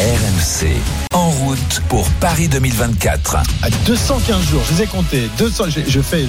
RMC. En route pour Paris 2024. À 215 jours, je les ai comptés. 200, je, je fais,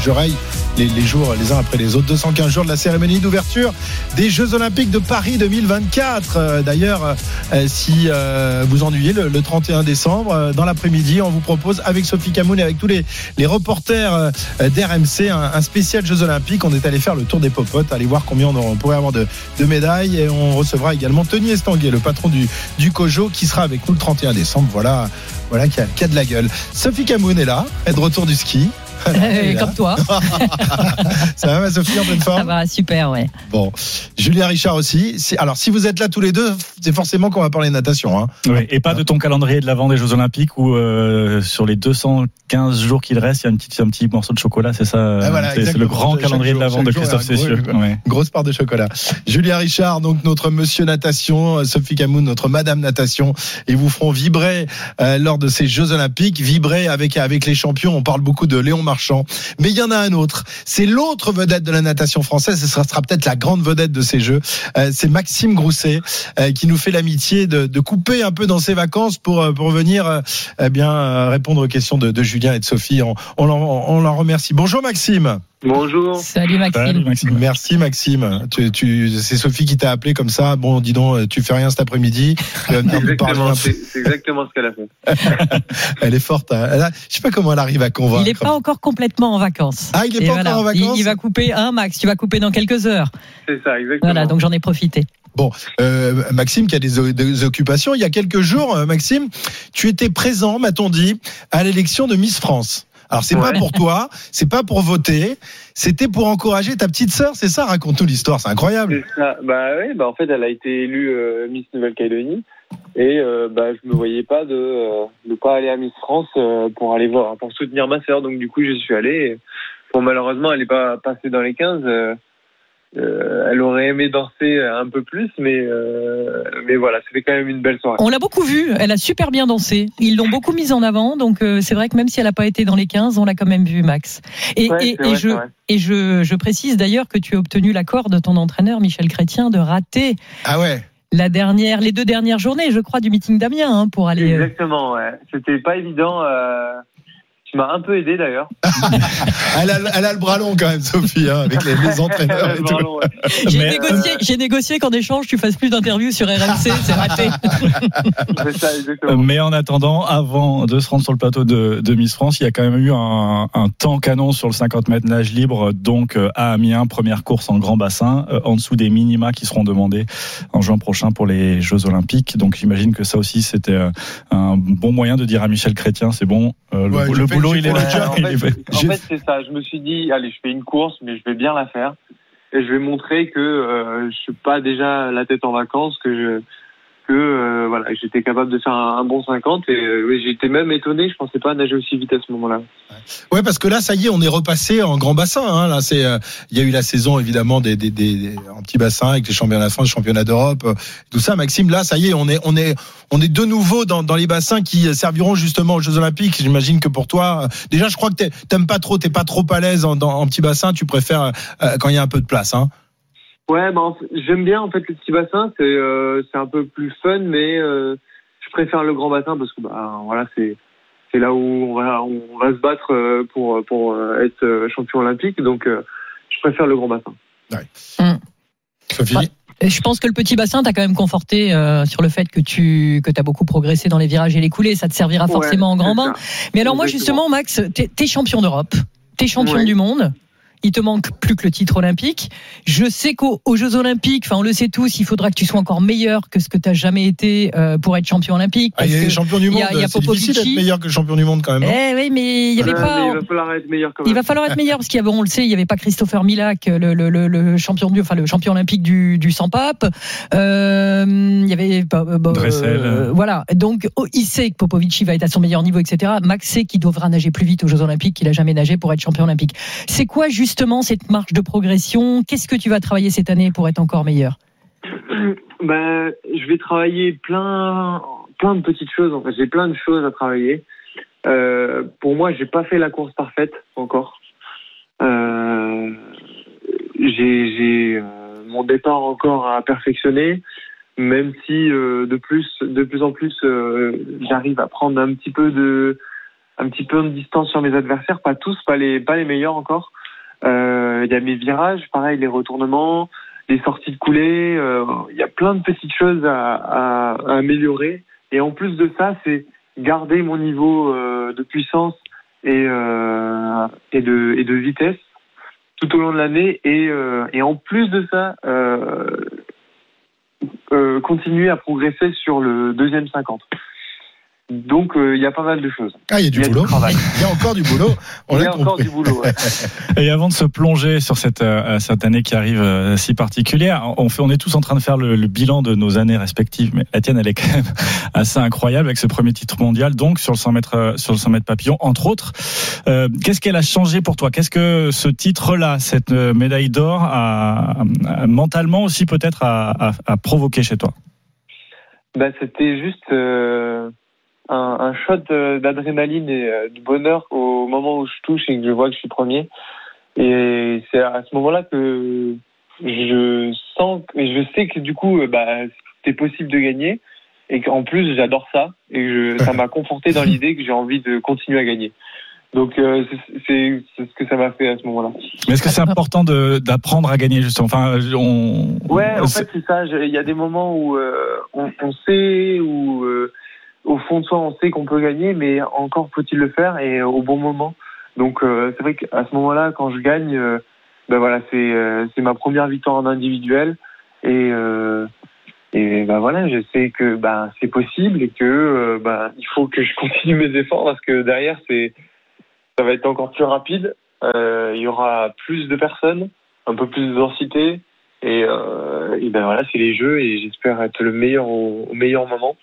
je, raye les, jours les uns après les autres. 215 jours de la cérémonie d'ouverture des Jeux Olympiques de Paris 2024. Euh, D'ailleurs, euh, si euh, vous ennuyez le, le 31 décembre, dans l'après-midi, on vous propose avec Sophie Camoun et avec tous les, les reporters d'RMC un, spécial Jeux Olympiques. On est allé faire le tour des popotes, aller voir combien on, on pourrait avoir de, de, médailles. Et on recevra également Tony Estanguet, le patron du, du COJO, qui sera avec nous le 31 décembre. Voilà, voilà qui a de la gueule. Sophie Camoun est là, elle est de retour du ski. Euh, comme toi. ça va, ma Sophie, en pleine forme Ça va, super, ouais. Bon, Julien Richard aussi. Alors, si vous êtes là tous les deux, c'est forcément qu'on va parler de natation. Hein. Oui, et pas de ton calendrier de l'avant des Jeux Olympiques où euh, sur les 215 jours qu'il reste, il y a une petite, un petit morceau de chocolat, c'est ça ah, voilà, C'est le grand calendrier jour, de l'avant de Christophe Cessieux. Ouais. Grosse part de chocolat. Julien Richard, donc notre monsieur natation, Sophie Camoun, notre madame natation, et vous feront vibrer euh, lors de ces Jeux Olympiques, vibrer avec, avec les champions. On parle beaucoup de Léon Mais il y en a un autre. C'est l'autre vedette de la natation française. Ce sera, peut-être la grande vedette de ces Jeux. Euh, c'est Maxime Grousset euh, qui nous fait l'amitié de, couper un peu dans ses vacances pour, pour venir eh bien, répondre aux questions de, Julien et de Sophie. On, leur remercie. Bonjour Maxime. Bonjour. Salut Maxime. Salut Maxime. Merci Maxime. Tu, tu, c'est Sophie qui t'a appelé comme ça. Bon, dis donc, tu fais rien cet après-midi. c'est, c'est exactement ce qu'elle a fait. elle est forte. Hein. Elle a, je sais pas comment elle arrive à convaincre. Il n'est pas encore complètement en vacances. Ah, il n'est pas voilà. encore en vacances. Il, il, va couper un Max. Tu vas couper dans quelques heures. C'est ça, exactement. Voilà, donc j'en ai profité. Bon, euh, Maxime qui a des, des, occupations. Il y a quelques jours, euh, Maxime, tu étais présent, m'a-t-on dit, à l'élection de Miss France. Alors c'est ouais. pas pour toi, c'est pas pour voter, c'était pour encourager ta petite sœur, c'est ça Raconte-nous l'histoire, c'est incroyable. Ça. Bah oui, bah en fait elle a été élue euh, Miss Nouvelle-Calédonie et euh, bah je me voyais pas de euh, de pas aller à Miss France euh, pour aller voir, pour soutenir ma sœur. Donc du coup je suis allé. Et, bon malheureusement elle est pas passée dans les 15. Euh, elle aurait aimé danser un peu plus, mais euh, mais voilà, c'était quand même une belle soirée. On l'a beaucoup vue, elle a super bien dansé. Ils l'ont beaucoup mise en avant, donc euh, c'est vrai que même si elle n'a pas été dans les 15, on l'a quand même vue, Max. Et, ouais, et, vrai, et je et je, je précise d'ailleurs que tu as obtenu l'accord de ton entraîneur Michel Chrétien de rater. Ah ouais. La dernière, les deux dernières journées, je crois, du meeting d'Amiens hein, pour aller. Exactement, ouais. C'était pas évident. Euh tu m'as un peu aidé d'ailleurs. elle, a, elle, a, le bras long quand même, Sophie, hein, avec les, les entraîneurs. long, ouais. J'ai négocié, euh... négocié qu'en échange, tu fasses plus d'interviews sur RMC, c'est raté. ça. Mais en attendant, avant de se rendre sur le plateau de, de Miss France, il y a quand même eu un, un, temps canon sur le 50 mètres nage libre, donc euh, à Amiens, première course en grand bassin, euh, en dessous des minima qui seront demandés en juin prochain pour les Jeux Olympiques. Donc j'imagine que ça aussi, c'était euh, un bon moyen de dire à Michel Chrétien, c'est bon, le, ouais, le boulot il est là. En fait, en fait c'est ça. Je me suis dit, allez, je fais une course, mais je vais bien la faire. Et je vais montrer que euh, je suis pas déjà la tête en vacances, que je que euh, voilà, j'étais capable de faire un, bon 50 et euh, j'étais même étonné, je pensais pas nager aussi vite à ce moment-là. Ouais, parce que là ça y est, on est repassé en grand bassin hein. là c'est euh, il y a eu la saison évidemment des, des, des, des en petit bassin avec les championnats de France, championnats d'Europe, euh, tout ça Maxime, là ça y est, on est on est on est de nouveau dans, dans les bassins qui serviront justement aux Jeux olympiques. J'imagine que pour toi déjà je crois que t'aimes pas trop, t'es pas trop à l'aise en, en, petit bassin, tu préfères quand il y a un peu de place hein. Ouais, bah, j'aime bien en fait le petit bassin, c'est euh, c'est un peu plus fun, mais euh, je préfère le grand bassin parce que bah voilà c'est c'est là où on va on va se battre euh, pour pour euh, être champion olympique, donc euh, je préfère le grand bassin. Ouais. Mmh. Sophie. Ouais. Je pense que le petit bassin t'a quand même conforté euh, sur le fait que tu que as beaucoup progressé dans les virages et les coulées. Ça te servira forcément en grand bain. Mais alors moi justement, Max, t'es es champion d'Europe, t'es champion ouais. du monde. Il te manque plus que le titre olympique. Je sais qu'aux aux Jeux Olympiques, enfin on le sait tous, il faudra que tu sois encore meilleur que ce que tu as jamais été euh, pour être champion olympique. Ah, il y a champions du monde. y a- il y a C'est difficile d'être meilleur que le champion du monde quand même. Eh oui, mais il y avait Ouais, pas. il va falloir être meilleur quand même. Il va falloir être meilleur parce qu'il y avait, on le sait, il y avait pas Christopher Milak, le, le, le, le champion du, enfin le champion olympique du, du 100 pape. Euh, il y avait pas, euh, bon, Dressel. euh, voilà. Donc oh, il sait que Popovici va être à son meilleur niveau, etc. Max sait qu'il devra nager plus vite aux Jeux Olympiques qu'il a jamais nagé pour être champion olympique. C'est quoi justement cette marche de progression Qu'est-ce que tu vas travailler cette année pour être encore meilleur? Ben, je vais travailler plein, plein de petites choses. En j'ai plein de choses à travailler. Euh, pour moi, j'ai pas fait la course parfaite encore. Euh, j'ai euh, mon départ encore à perfectionner, même si de plus, de plus en plus, j'arrive à prendre un petit peu de, un petit peu de distance sur mes adversaires. Pas tous, pas les, pas les meilleurs encore. Euh, Il y a mes virages, pareil, les retournements les sorties de coulée, euh, il y a plein de petites choses à, à- à améliorer. Et en plus de ça, c'est garder mon niveau euh, de puissance et, euh, et, de, et de vitesse tout au long de l'année. Et, euh, et en plus de ça, euh, euh, continuer à progresser sur le deuxième 50. Donc euh, il y a pas mal de choses. Ah, il y a du y a boulot. Il y a encore du boulot. On il y a encore du boulot. ouais. Et avant de se plonger sur cette, euh, cette année qui arrive euh, si particulière, on, fait, on est tous en train de faire le, le bilan de nos années respectives. Mais la tienne, elle est quand même assez incroyable avec ce premier titre mondial, donc sur le 100 mètres, euh, sur le 100 mètres papillon, entre autres. Euh, Qu'est-ce qu'elle a changé pour toi? Qu'est-ce que ce titre-là, cette euh, médaille d'or, a, a- mentalement aussi peut-être a, a- a provoqué chez toi? Bah, c'était juste euh, un, un shot d'adrénaline et euh, de bonheur au moment où je touche et que je vois que je suis premier. Et c'est à ce moment-là que je sens et je sais que du coup, euh, bah, c'est possible de gagner et qu'en plus j'adore ça et je, ça m'a conforté dans l'idée que j'ai envie de continuer à gagner. Donc euh, c'est- ce que ça m'a fait à ce moment-là. Mais est-ce que c'est important d'apprendre à gagner justement? Enfin, on, Ouais, en fait, c'est ça. Il y a des moments où euh, on, on sait, où euh, au fond de soi, on sait qu'on peut gagner, mais encore faut-il le faire et au bon moment. Donc, euh, c'est vrai qu'à ce moment-là, quand je gagne, euh, ben voilà, c'est euh, c'est ma première victoire en individuel et et ben voilà, je sais que ben c'est possible et que ben il faut que je continue mes efforts parce que derrière ça va être encore plus rapide. Il y aura plus de personnes, un peu plus de densité. Et, et ben voilà, c'est les jeux et j'espère être le meilleur au meilleur moment.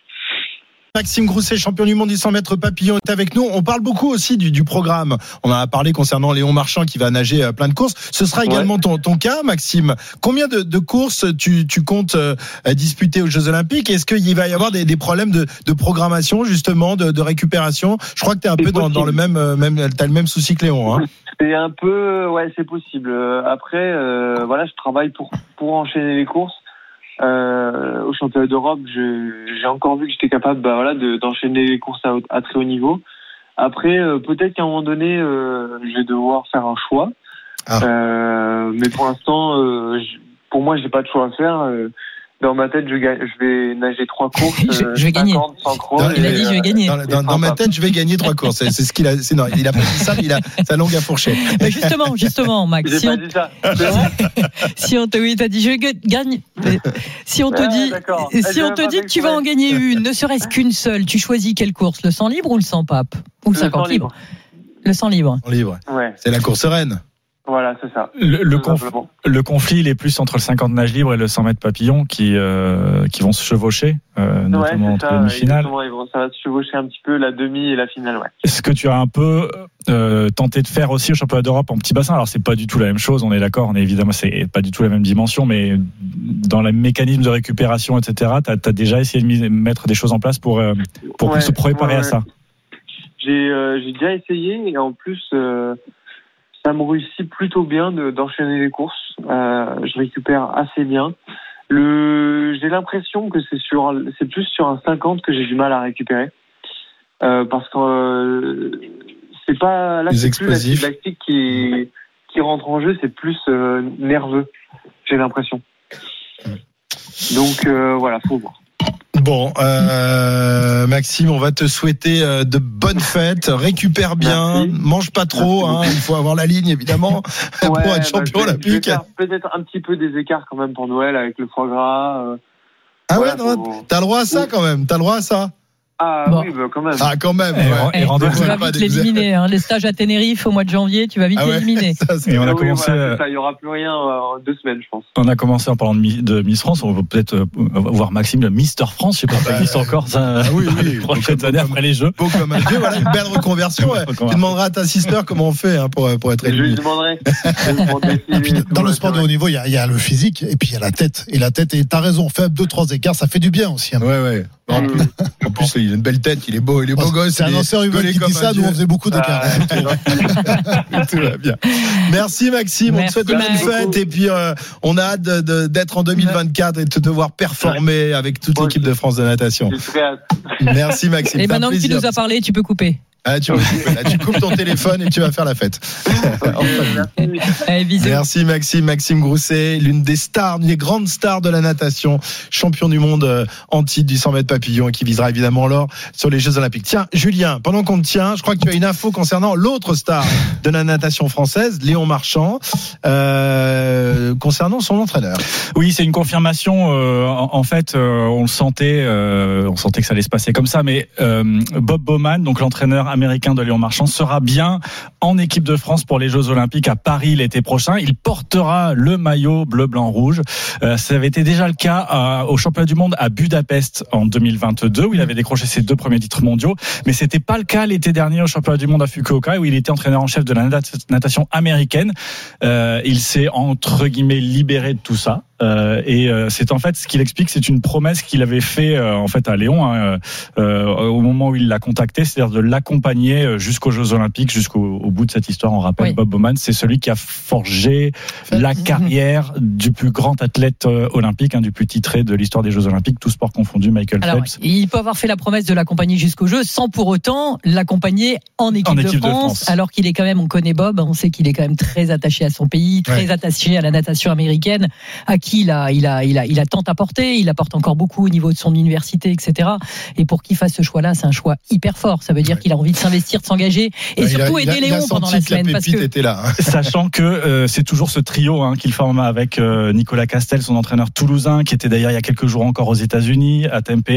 Maxime Grousset, champion du monde du 100 mètres papillon, est avec nous. On parle beaucoup aussi du, du programme. On en a parlé concernant Léon Marchand qui va nager euh, plein de courses. Ce sera également ton, ton cas, Maxime. Combien de, de courses tu, tu comptes euh, disputer aux Jeux Olympiques? Est-ce qu'il va y avoir des, des problèmes de, de programmation, justement, de, de récupération? Je crois que tu es un peu dans, dans le même, euh, même, t'as le même souci que Léon. Hein C'est un peu, ouais, c'est possible. Euh, Après, euh, voilà, je travaille pour pour enchaîner les courses. Euh, au championnat d'Europe, j'ai encore vu que j'étais capable, bah, voilà, de- d'enchaîner les courses à, à très haut niveau. Après, euh, peut-être qu'à un moment donné, euh, je vais devoir faire un choix. Ah. Euh, mais pour l'instant, euh, pour moi, j'ai pas de choix à faire. Euh, dans ma tête, je, gagne, je vais nager trois courses. Je- euh, je vais gagner. 50, 100 chrono, Dans- Il a dit, je vais euh, gagner. dans, dans- dans ma tête, je vais gagner trois courses. C'est ce qu'il a. non, il a pas dit ça, mais il a sa langue à fourcher. Mais justement, justement, Max, si pas on, dit ça. Si on te, oui, t'as dit je ga- gagne. Si on te Ouais, dit, si J'ai on te dit que tu vas en gagner une, ne serait-ce qu'une seule, tu choisis quelle course, le 100 libre ou le 100 pape? Ou le Le 50 100 libre Le 100 libre. En livre. Ouais, C'est la course reine. Voilà, c'est ça. le, le Tout conf- simplement. le conflit, il est plus entre le 50 nage libre et le 100 mètres papillon qui, euh, qui vont se chevaucher, euh, Ouais, notamment entre ça. va se chevaucher un petit peu la demi et la finale, ouais. Ce que tu as un peu euh, tenté de faire aussi au championnat d'Europe en petit bassin? Alors c'est pas du tout la même chose, on est d'accord. On est évidemment c'est pas du tout la même dimension, mais dans le mécanisme de récupération, etc. T'as as déjà essayé de mettre des choses en place pour euh, pour Ouais, se préparer à ça? J'ai déjà essayé et en plus, ça me réussit plutôt bien de- d'enchaîner les courses. Euh, je récupère assez bien. Le, j'ai l'impression que c'est sur, c'est plus sur un 50 que j'ai du mal à récupérer. Euh, parce que euh, c'est pas là c'est plus explosifs. lactique qui qui rentre en jeu, c'est plus nerveux. J'ai l'impression. Donc voilà, faut voir. Bon, euh, Maxime, on va te souhaiter euh, de bonnes fêtes. Récupère bien, Merci. mange pas trop. Hein, il faut avoir la ligne évidemment pour être bah, champion vais olympique. Peut-être un petit peu des écarts quand même pour Noël avec le foie gras. euh. Ah Voilà, ouais, t'as le droit à ça quand même. T'as le droit à ça. Ah Bon. oui, bah, quand même. Ah quand même. Et ouais. et rendez-vous tu vas vite l'éliminer. Hein. Les stages à Tenerife au mois de janvier, tu vas vite Ah ouais, l'éliminer. ça, c'est- Et on a Oui, commencé. voilà, euh, ça, il y aura plus rien euh, en deux semaines, je pense. On a commencé en parlant de, Mi- de Miss France. On va peut-être euh, voir Maxime, le Mister France. Je sais pas si ça existe encore ça. Ah oui, oui. les prochaines Donc, années comme- après les Jeux. Beau comme un dieu, voilà une belle reconversion. ouais. Tu demanderas à ta sister comment on fait hein, pour, pour être demanderai. Je lui demanderai Et puis, dans le sport de haut niveau, il y, a, il y a le physique et puis il y a la tête. Et la tête, et t'as raison, fait deux, trois écarts, ça fait du bien aussi. hein. Ouais, ouais. En plus, en plus, il a une belle tête, il est beau, il est beau gosse. C'est un ancien humain collé qui comme dit ça, nous on faisait beaucoup d'écarts. Ah, Tout va bien. Merci Maxime, on te souhaite de bonnes Max. fêtes et puis euh, on a hâte de- de- d'être en 2024 et de te devoir performer avec toute l'équipe de France de natation. Merci Maxime. Et maintenant que tu nous as parlé, tu peux couper. Ah, tu, là, tu coupes ton téléphone et tu vas faire la fête. Merci. Allez, bisous. Merci Maxime, Maxime Grousset, l'une des stars, une des grandes stars de la natation, champion du monde euh, en titre du 100 mètres papillon et qui visera évidemment l'or sur les Jeux Olympiques. Tiens, Julien, pendant qu'on te tient, je crois que tu as une info concernant l'autre star de la natation française, Léon Marchand, euh, concernant son entraîneur. Oui, c'est une confirmation. euh, en, en fait, euh, on le sentait, euh, on sentait que ça allait se passer comme ça. Mais euh, Bob Bowman, donc l'entraîneur américain de Léon Marchand, sera bien en équipe de France pour les Jeux Olympiques à Paris l'été prochain. Il portera le maillot bleu, blanc, rouge. Euh, ça avait été déjà le cas à- au championnat du monde à Budapest en 2022 où il avait décroché ses deux premiers titres mondiaux. Mais c'était pas le cas l'été dernier au championnat du monde à Fukuoka où il était entraîneur en chef de la nat- natation américaine. Euh, il s'est entre guillemets libéré de tout ça. Euh, et euh, c'est en fait ce qu'il explique, c'est une promesse qu'il avait fait euh, en fait à Léon hein, euh, au moment où il l'a contacté, c'est-à-dire de l'accompagner euh, jusqu'aux Jeux Olympiques, jusqu'au au bout de cette histoire. On rappelle Oui. Bob Bowman, c'est celui qui a forgé la carrière du plus grand athlète euh, olympique, hein, du plus titré de l'histoire des Jeux Olympiques, tout sport confondu, Michael Alors, Phelps. il peut avoir fait la promesse de l'accompagner jusqu'au jeu sans pour autant l'accompagner en équipe, En de, équipe de France, France. alors qu'il est quand même, on connaît Bob, on sait qu'il est quand même très attaché à son pays, très Ouais. attaché à la natation américaine, à qui il a, il a, il a, il a tant apporté, il apporte encore beaucoup au niveau de son université, etc. Et pour qu'il fasse ce choix-là, c'est un choix hyper fort. Ça veut dire Ouais. qu'il a envie de s'investir, de s'engager et surtout a- aider Léon pendant la que la semaine. Parce que était là. hein. Sachant que euh, c'est toujours ce trio hein, qu'il forme avec euh, Nicolas Castel, son entraîneur toulousain, qui était d'ailleurs il y a quelques jours encore aux États-Unis, à Tempe,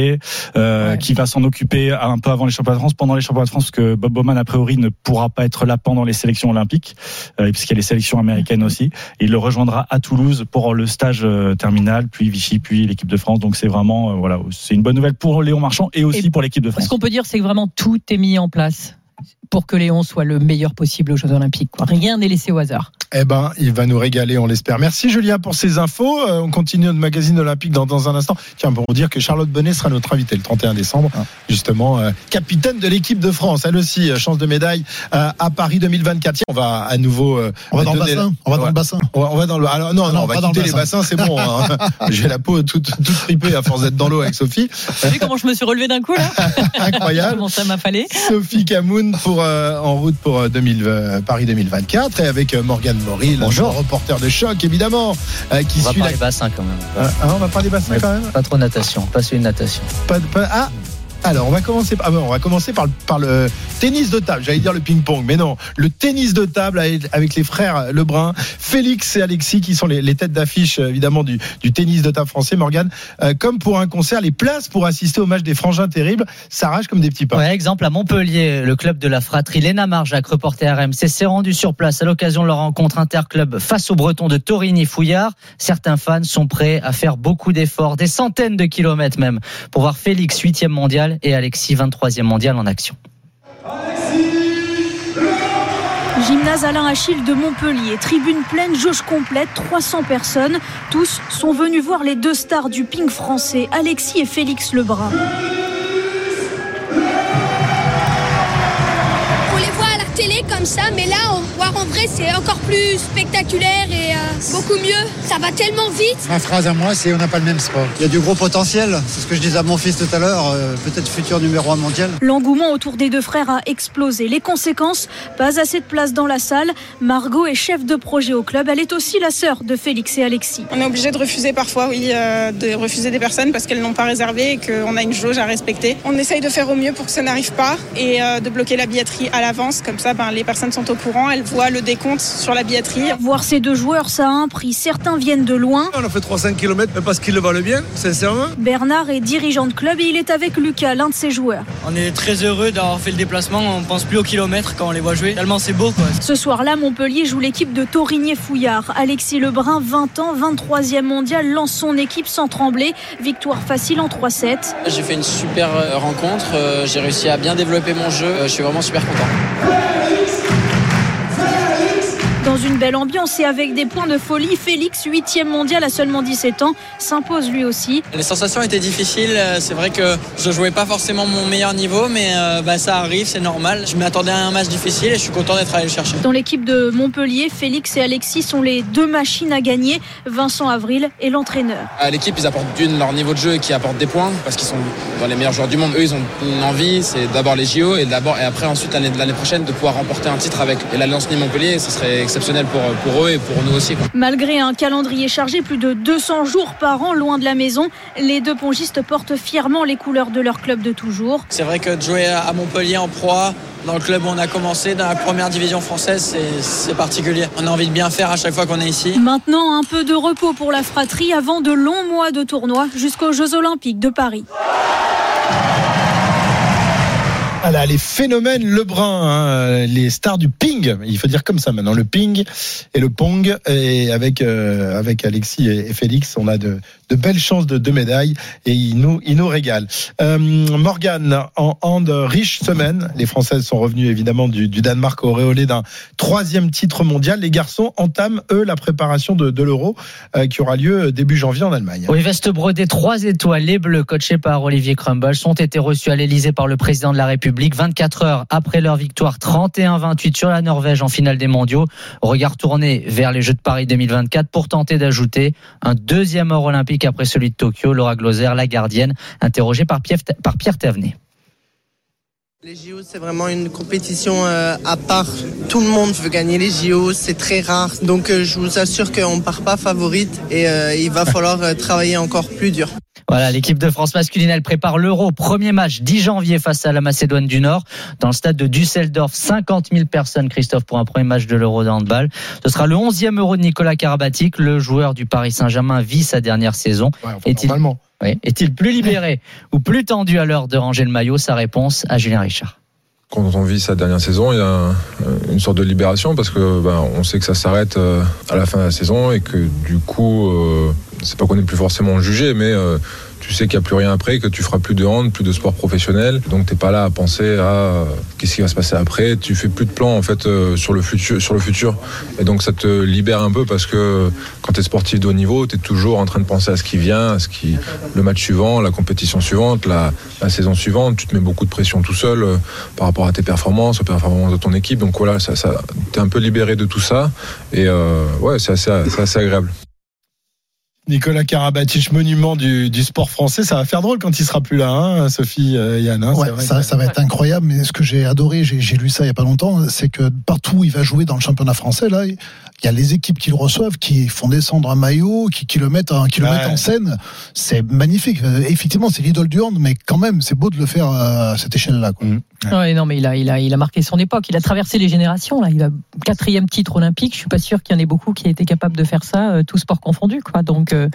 euh, Ouais. qui va s'en occuper un peu avant les championnats de France, pendant les championnats de France, parce que Bob Bowman a priori ne pourra pas être là pendant les sélections olympiques, euh, puisqu'il y a les sélections américaines aussi. Et il le rejoindra à Toulouse pour le stage euh, terminal, puis Vichy, puis l'équipe de France. Donc c'est vraiment euh, voilà, c'est une bonne nouvelle pour Léon Marchand et aussi Et pour l'équipe de France. ce qu'on peut dire, c'est que vraiment tout est mis en place pour que Léon soit le meilleur possible aux Jeux Olympiques. quoi. Rien n'est laissé au hasard. Eh ben, il va nous régaler, on l'espère. Merci Julien pour ces infos. Euh, on continue notre magazine olympique dans, dans un instant. Tiens, pour vous dire que Charlotte Bonnet sera notre invitée le 31 décembre, Ah. justement, euh, capitaine de l'équipe de France. Elle aussi, euh, chance de médaille euh, à Paris 2024. Tiens, on va à nouveau. euh, On va dans le bassin. On va dans le bassin. On va, dans le. Alors non, Ah non, non, on va quitter le les bassin. bassins, c'est bon. hein. J'ai la peau toute, toute tripée à force d'être dans l'eau avec Sophie. Vous vu comment je me suis relevé d'un coup là? Incroyable. Comment ça m'a fallu? Sophie Camoun pour euh, en route pour euh, 2000, euh, Paris 2024 et avec Morgane le Bonjour. reporter de choc évidemment, qui On va suit la. parler bassin quand même. Ah, ah, on va parler bassin Ouais. quand même. Pas trop natation, pas sur une natation. Pas, pas- ah. Alors, on va commencer par, ah par, le- tennis de table. J'allais dire le ping-pong, mais non. Le tennis de table avec, les frères Lebrun, Félix et Alexis, qui sont les, têtes d'affiche, euh, évidemment, du, tennis de table français. Morgane, euh, comme pour un concert, les places pour assister au match des Frangins Terribles s'arrachent comme des petits pains. Ouais, exemple à Montpellier, le club de la fratrie Léna Marjac, reporter RMC, s'est rendu sur place à l'occasion de leur rencontre interclub face aux Bretons de Torigny-Fouillard. Certains fans sont prêts à faire beaucoup d'efforts, des centaines de kilomètres même, pour voir Félix 8e mondial et Alexis 23e mondial en action. Gymnase Alain Achille de Montpellier, tribune pleine, jauge complète, 300 personnes. Tous sont venus voir les deux stars du ping français, Alexis et Félix Lebrun. Comme ça, mais là, en- voir en vrai, c'est encore plus spectaculaire et euh, beaucoup mieux. Ça va tellement vite. Ma phrase à moi, c'est on n'a pas le même sport. Il y a du gros potentiel, c'est ce que je disais à mon fils tout à l'heure, euh, peut-être futur numéro un mondial. L'engouement autour des deux frères a explosé. Les conséquences, pas assez de place dans la salle. Margot est chef de projet au club. Elle est aussi la sœur de Félix et Alexis. On est obligé de refuser parfois, oui, euh, de refuser des personnes parce qu'elles n'ont pas réservé et qu'on a une jauge à respecter. On essaye de faire au mieux pour que ça n'arrive pas et euh, de bloquer la billetterie à l'avance. Comme ça, ben, les personnes sont au courant, elles voient le décompte sur la billetterie. Voir ces deux joueurs, ça a un prix. Certains viennent de loin. On a fait 300 km parce qu'ils le valent bien, sincèrement. Bernard est dirigeant de club et il est avec Lucas, l'un de ses joueurs. On est très heureux d'avoir fait le déplacement, on pense plus au kilomètre quand on les voit jouer, tellement c'est beau quoi. Ce soir-là, Montpellier joue l'équipe de Torigné-Fouillard. Alexis Lebrun, 20 ans, 23e mondial, lance son équipe sans trembler. Victoire facile en 3-7. J'ai fait une super rencontre, euh, j'ai réussi à bien développer mon jeu, euh, je suis vraiment super content. Dans une belle ambiance et avec des points de folie, Félix, 8e mondial à seulement 17 ans, s'impose lui aussi. Les sensations étaient difficiles, c'est vrai que je jouais pas forcément mon meilleur niveau, mais euh, bah, ça arrive, c'est normal. Je m'attendais à un match difficile et je suis content d'être allé le chercher. Dans l'équipe de Montpellier, Félix et Alexis sont les deux machines à gagner. Vincent Avril est l'entraîneur. À l'équipe, ils apportent d'une leur niveau de jeu qui apporte des points parce qu'ils sont dans les meilleurs joueurs du monde. Eux, ils ont une envie, c'est d'abord les JO et d'abord et après ensuite l'année l'année prochaine de pouvoir remporter un titre avec l'Alliance Nîmes Montpellier. Ce serait exceptionnel pour, pour eux et pour nous aussi. quoi. Malgré un calendrier chargé, plus de 200 jours par an loin de la maison, les deux pongistes portent fièrement les couleurs de leur club de toujours. C'est vrai que de jouer à Montpellier en proie, dans le club où on a commencé, dans la première division française, c'est- c'est particulier. On a envie de bien faire à chaque fois qu'on est ici. Maintenant, un peu de repos pour la fratrie avant de longs mois de tournoi jusqu'aux Jeux Olympiques de Paris. Voilà, les phénomènes Lebrun, hein, les stars du ping, il faut dire comme ça maintenant, le ping et le pong. Et avec euh, avec Alexis et, Félix, on a de, de belles chances de deux médailles et ils nous ils nous régalent. Euh, Morgan, en hand, riche semaine. Les Françaises sont revenues évidemment du, du Danemark auréolé d'un troisième titre mondial. Les garçons entament eux la préparation de, de l'Euro euh, qui aura lieu début janvier en Allemagne. Oui, veste brodée 3 étoiles, les Bleus, coachés par Olivier Crumble, ont été reçus à l'Elysée par le président de la République 24 heures après leur victoire 31-28 sur la Norvège en finale des mondiaux. Regard tourné vers les Jeux de Paris 2024 pour tenter d'ajouter un deuxième or olympique après celui de Tokyo. Laura Gloser, la gardienne, interrogée par Pierre, par Thévenet. Les JO, c'est vraiment une compétition euh, à part. Tout le monde veut gagner les JO, c'est très rare. Donc euh, je vous assure qu'on ne part pas favorite et euh, il va falloir travailler encore plus dur. Voilà, l'équipe de France masculine, elle prépare l'Euro. Premier match 10 janvier face à la Macédoine du Nord dans le stade de Düsseldorf. 50 000 personnes, Christophe, pour un premier match de l'Euro de handball. Ce sera le 11e Euro de Nicolas Karabatic. Le joueur du Paris Saint-Germain vit sa dernière saison. Est-il normalement. oui, est-il plus libéré ou plus tendu à l'heure de ranger le maillot? Sa réponse à Julien Richard. Quand on vit sa dernière saison, il y a un- une sorte de libération parce que ben, on sait que ça s'arrête euh, à la fin de la saison et que du coup, euh, c'est pas qu'on n'est plus forcément jugé, mais euh, tu sais qu'il n'y a plus rien après, que tu feras plus de hand, plus de sport professionnel. Donc t'es pas là à penser à euh, qu'est-ce qui va se passer après. Tu fais plus de plans en fait euh, sur le futur, sur le futur. Et donc ça te libère un peu parce que quand tu es sportif de haut niveau, tu es toujours en train de penser à ce qui vient, à ce qui, le match suivant, la compétition suivante, la, saison suivante. Tu te mets beaucoup de pression tout seul par rapport à tes performances, aux performances de ton équipe. Donc voilà, ça, ça, t'es un peu libéré de tout ça. Et ouais, c'est assez, assez agréable. Nicolas Karabatic, monument du, du sport français, ça va faire drôle quand il sera plus là, hein, Sophie, euh, Yann. hein, Ouais, vrai ça, que- ça va être incroyable. Mais ce que j'ai adoré, j'ai lu ça il y a pas longtemps, c'est que partout où il va jouer dans le championnat français, là, il y a les équipes qui le reçoivent, qui font descendre un maillot, qui, qui le mettent, en- qui le Ouais. mettent en scène. C'est magnifique. Euh, Effectivement, c'est l'idole du hand, mais quand même, c'est beau de le faire à cette échelle-là. quoi. Ouais, non, mais il a, il a, il a marqué son époque. Il a traversé les générations. Là, il a quatrième titre olympique. Je suis pas sûr qu'il y en ait beaucoup qui aient été capables de faire ça, euh, tout sport confondu, quoi. Donc, euh,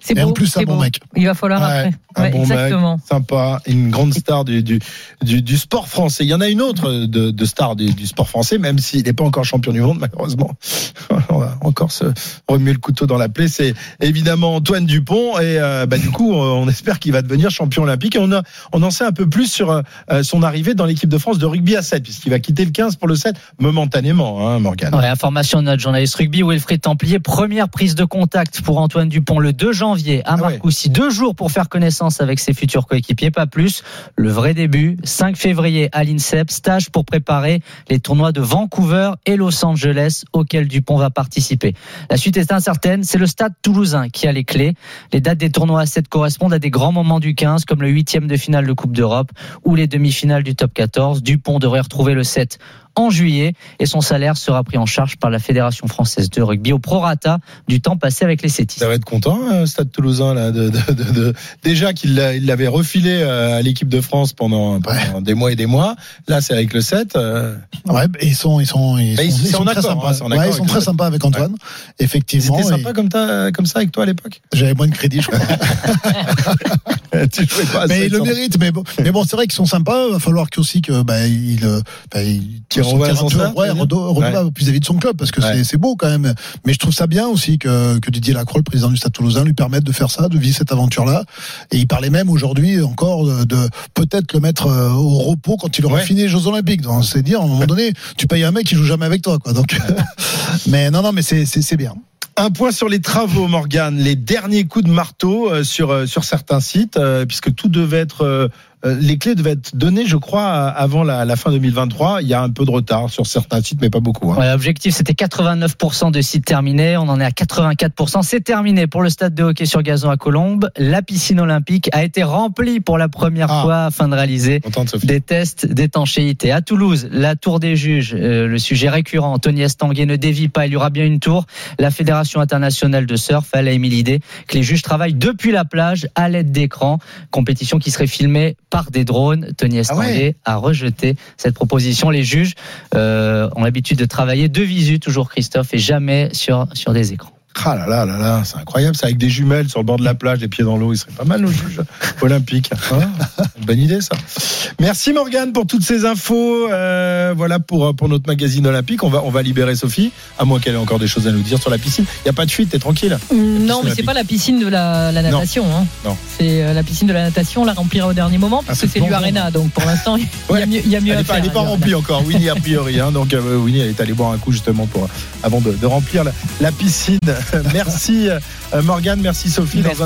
c'est Et beau. en plus, un bon beau. mec. Il va falloir Ouais, après. un Ouais, bon exactement. mec, sympa, une grande star du, du, du, du sport français. Il y en a une autre de, de star du, du sport français, même s'il n'est pas encore champion du monde, malheureusement. On va encore se remuer le couteau dans la plaie. C'est évidemment Antoine Dupont. Et euh, bah, du coup, euh, on espère qu'il va devenir champion olympique. Et on, a, on en sait un peu plus sur euh, son arrivée dans l'équipe de France de rugby à 7, puisqu'il va quitter le 15 pour le 7 momentanément, hein, Morgan. Ouais, information de notre journaliste rugby Wilfried Templier. Première prise de contact pour Antoine Dupont le 2 janvier. Janvier à Marcoussis. Deux jours pour faire connaissance avec ses futurs coéquipiers, pas plus. Le vrai début, 5 février à l'INSEP, stage pour préparer les tournois de Vancouver et Los Angeles auxquels Dupont va participer. La suite est incertaine, c'est le stade toulousain qui a les clés. Les dates des tournois à 7 correspondent à des grands moments du 15, comme le huitième de finale de Coupe d'Europe ou les demi-finales du top 14. Dupont devrait retrouver le 7 en juillet et son salaire sera pris en charge par la Fédération française de rugby au prorata du temps passé avec les Cétis. Ça va être content, euh, Stade Toulousain, là, de, de, de, de- déjà qu'il l'a- il l'avait refilé euh, à l'équipe de France pendant, pendant des mois et des mois. Là, c'est avec le 7. euh, Ouais, et ils sont, ils sont, ils Bah, sont, ils- ils très sympas. hein, Ouais, ils sont avec très sympas avec Antoine. Effectivement. C'était et sympa comme, ta- comme ça avec toi à l'époque J'avais moins de crédit, je crois. Tu pas mais avec il le son- mérite. Mais bon, mais bon, c'est vrai qu'ils sont sympas. Il va falloir aussi que bah, il, euh, bah, il Qu'il son redevable vis-à-vis de son club parce que Ouais. c'est- beau quand même. Mais je trouve ça bien aussi que, que Didier Lacroix, le président du Stade Toulousain, lui permette de faire ça, de vivre cette aventure-là. Et il parlait même aujourd'hui encore de, de peut-être le mettre euh, au repos quand il aura Ouais. fini les Jeux Olympiques. Donc, C'est dire à un moment donné, tu payes un mec qui joue jamais avec toi, quoi. Donc, mais non, non, mais c'est bien. Un point sur les travaux, Morgane. Les derniers coups de marteau euh, sur, euh, sur certains sites, puisque tout devait être. Euh, les clés devaient être données, je crois, avant la, la fin 2023. Il y a un peu de retard sur certains sites, mais pas beaucoup. hein. Ouais, L'objectif, c'était 89% de sites terminés. On en est à 84%. C'est terminé pour le stade de hockey sur gazon à Colombes. La piscine olympique a été remplie pour la première Ah. fois afin de réaliser des tests d'étanchéité. À Toulouse, la tour des juges, euh, le sujet récurrent, Tony Estanguet ne dévie pas, il y aura bien une tour. La Fédération internationale de surf, elle a émis l'idée que les juges travaillent depuis la plage à l'aide d'écrans. Compétition qui serait filmée par des drones. Tony Estanguet a rejeté cette proposition. Les juges euh, ont l'habitude de travailler de visu, toujours Christophe, et jamais sur, sur des écrans. Ah là là là là, c'est incroyable. C'est avec des jumelles sur le bord de la plage, les pieds dans l'eau. Il serait pas mal, nos juges olympiques. Hein bonne idée, ça. Merci, Morgane, pour toutes ces infos. Euh, voilà pour, pour notre magazine olympique. On va, on va libérer Sophie, à moins qu'elle ait encore des choses à nous dire sur la piscine. Il n'y a pas de fuite, t'es tranquille. Non, mais c'est pas la piscine de la, la natation. hein. Non. C'est euh, la piscine de la natation, on la remplira au dernier moment, parce Ah, c'est que c'est bon, du bon. Arena. Donc pour l'instant, il y Ouais. a mieux, il y a mieux Elle à n'est pas, faire. elle est pas remplie encore, Winnie a priori. Hein, donc euh, Winnie, elle est allée boire un coup justement pour avant de, de remplir la, la piscine. Merci euh, Morgane, merci Sophie.